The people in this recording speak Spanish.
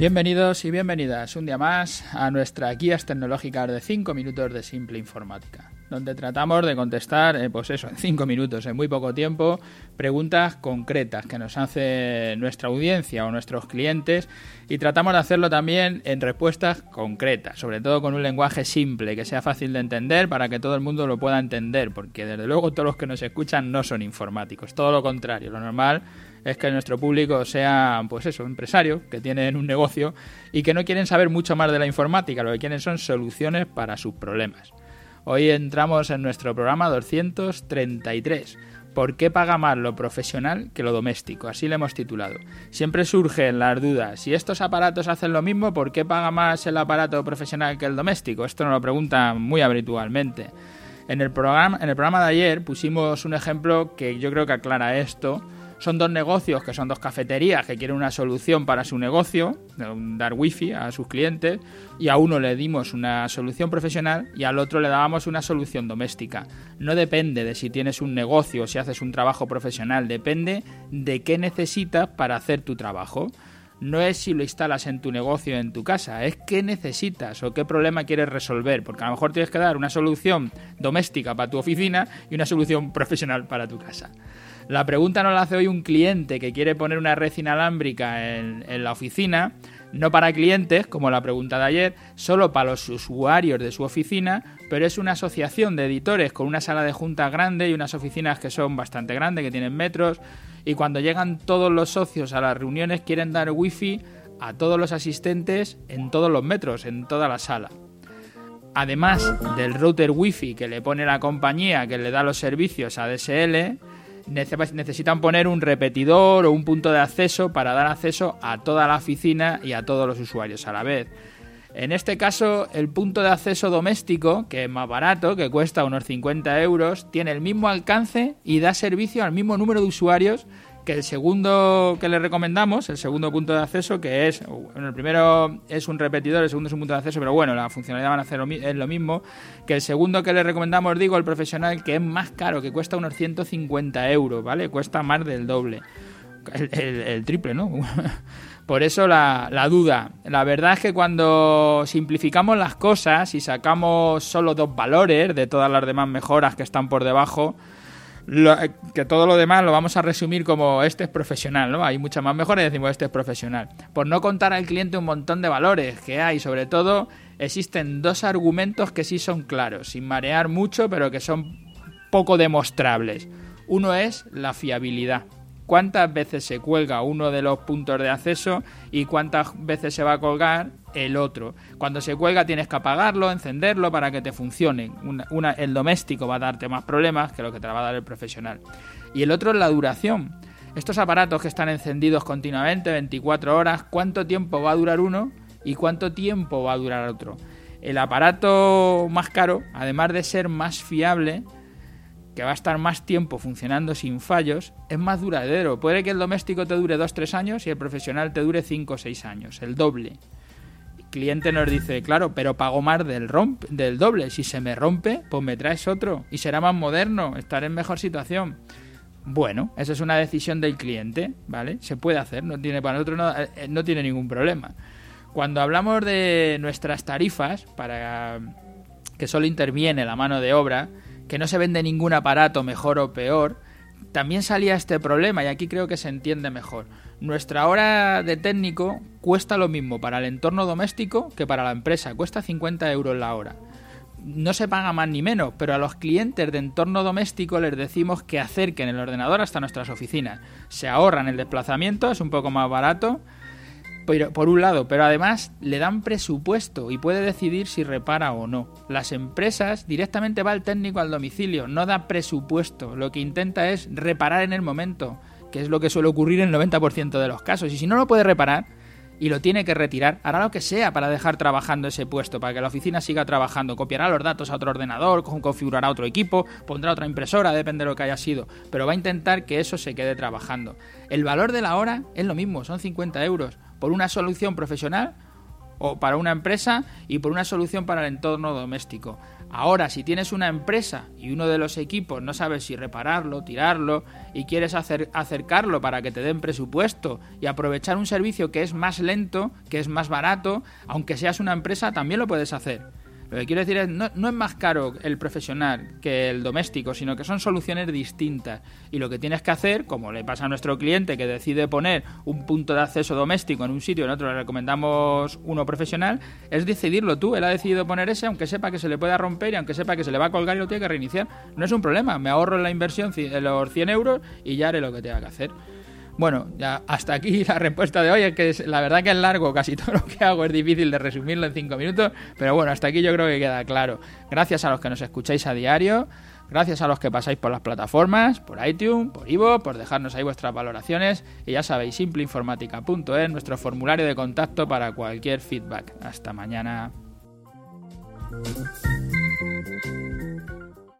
Bienvenidos y bienvenidas un día más a nuestra guías tecnológicas de 5 minutos de simple informática, donde tratamos de contestar, eh, pues eso, en 5 minutos, en muy poco tiempo, preguntas concretas que nos hace nuestra audiencia o nuestros clientes y tratamos de hacerlo también en respuestas concretas, sobre todo con un lenguaje simple, que sea fácil de entender para que todo el mundo lo pueda entender, porque desde luego todos los que nos escuchan no son informáticos, todo lo contrario, lo normal es que nuestro público sea, pues eso, empresarios que tienen un negocio y que no quieren saber mucho más de la informática, lo que quieren son soluciones para sus problemas. Hoy entramos en nuestro programa 233. ¿Por qué paga más lo profesional que lo doméstico? Así le hemos titulado. Siempre surgen las dudas. Si estos aparatos hacen lo mismo, ¿por qué paga más el aparato profesional que el doméstico? Esto nos lo preguntan muy habitualmente. En el programa, en el programa de ayer pusimos un ejemplo que yo creo que aclara esto son dos negocios que son dos cafeterías que quieren una solución para su negocio, dar wifi a sus clientes, y a uno le dimos una solución profesional y al otro le dábamos una solución doméstica. No depende de si tienes un negocio o si haces un trabajo profesional, depende de qué necesitas para hacer tu trabajo no es si lo instalas en tu negocio o en tu casa, es qué necesitas o qué problema quieres resolver, porque a lo mejor tienes que dar una solución doméstica para tu oficina y una solución profesional para tu casa. La pregunta nos la hace hoy un cliente que quiere poner una red inalámbrica en, la oficina, no para clientes, como la pregunta de ayer, solo para los usuarios de su oficina, pero es una asociación de editores con una sala de juntas grande y unas oficinas que son bastante grandes, que tienen metros, y cuando llegan todos los socios a las reuniones quieren dar wifi a todos los asistentes en todos los metros, en toda la sala. Además del router wifi que le pone la compañía que le da los servicios a DSL, necesitan poner un repetidor o un punto de acceso para dar acceso a toda la oficina y a todos los usuarios a la vez. En este caso, el punto de acceso doméstico, que es más barato, que cuesta unos 50 euros, tiene el mismo alcance y da servicio al mismo número de usuarios el segundo que le recomendamos, el segundo punto de acceso, que es, bueno, el primero es un repetidor, el segundo es un punto de acceso, pero bueno, la funcionalidad van a hacer es lo mismo, que el segundo que le recomendamos, digo, el profesional, que es más caro, que cuesta unos 150 euros, ¿vale? Cuesta más del doble. El, triple, ¿no? Por eso la, duda. La verdad es que cuando simplificamos las cosas y sacamos solo dos valores de todas las demás mejoras que están por debajo, eh, que todo lo demás lo vamos a resumir como este es profesional, ¿no? Hay muchas más mejores decimos este es profesional. Por no contar al cliente un montón de valores que hay, sobre todo existen dos argumentos que sí son claros, sin marear mucho, pero que son poco demostrables. Uno es la fiabilidad cuántas veces se cuelga uno de los puntos de acceso y cuántas veces se va a colgar el otro. Cuando se cuelga tienes que apagarlo, encenderlo para que te funcione. el doméstico va a darte más problemas que lo que te va a dar el profesional. Y el otro es la duración. Estos aparatos que están encendidos continuamente, 24 horas, ¿cuánto tiempo va a durar uno y cuánto tiempo va a durar otro? El aparato más caro, además de ser más fiable, que va a estar más tiempo funcionando sin fallos, es más duradero. Puede que el doméstico te dure 2-3 años y el profesional te dure 5 o 6 años, el doble. Cliente nos dice, claro, pero pago más del, romp del doble. Si se me rompe, pues me traes otro y será más moderno, estaré en mejor situación. Bueno, esa es una decisión del cliente, ¿vale? Se puede hacer, no tiene, para nosotros no, eh, no tiene ningún problema. Cuando hablamos de nuestras tarifas, para que solo interviene la mano de obra, que no se vende ningún aparato mejor o peor, también salía este problema y aquí creo que se entiende mejor. Nuestra hora de técnico cuesta lo mismo para el entorno doméstico que para la empresa, cuesta 50 euros la hora. No se paga más ni menos, pero a los clientes de entorno doméstico les decimos que acerquen el ordenador hasta nuestras oficinas. Se ahorran el desplazamiento, es un poco más barato por un lado, pero además le dan presupuesto y puede decidir si repara o no. Las empresas directamente va el técnico al domicilio, no da presupuesto, lo que intenta es reparar en el momento, que es lo que suele ocurrir en el 90% de los casos. Y si no lo puede reparar y lo tiene que retirar, hará lo que sea para dejar trabajando ese puesto, para que la oficina siga trabajando. Copiará los datos a otro ordenador, configurará otro equipo, pondrá otra impresora, depende de lo que haya sido, pero va a intentar que eso se quede trabajando. El valor de la hora es lo mismo, son 50 euros por una solución profesional o para una empresa y por una solución para el entorno doméstico. Ahora, si tienes una empresa y uno de los equipos no sabes si repararlo, tirarlo y quieres acercarlo para que te den presupuesto y aprovechar un servicio que es más lento, que es más barato, aunque seas una empresa, también lo puedes hacer. Lo que quiero decir es, no, no es más caro el profesional que el doméstico, sino que son soluciones distintas. Y lo que tienes que hacer, como le pasa a nuestro cliente que decide poner un punto de acceso doméstico en un sitio y nosotros le recomendamos uno profesional, es decidirlo tú. Él ha decidido poner ese, aunque sepa que se le pueda romper y aunque sepa que se le va a colgar y lo tiene que reiniciar. No es un problema, me ahorro la inversión los 100 euros y ya haré lo que tenga que hacer. Bueno, ya hasta aquí la respuesta de hoy. Es que la verdad que es largo, casi todo lo que hago es difícil de resumirlo en cinco minutos. Pero bueno, hasta aquí yo creo que queda claro. Gracias a los que nos escucháis a diario. Gracias a los que pasáis por las plataformas, por iTunes, por Ivo, por dejarnos ahí vuestras valoraciones. Y ya sabéis, simpleinformática.es, nuestro formulario de contacto para cualquier feedback. Hasta mañana.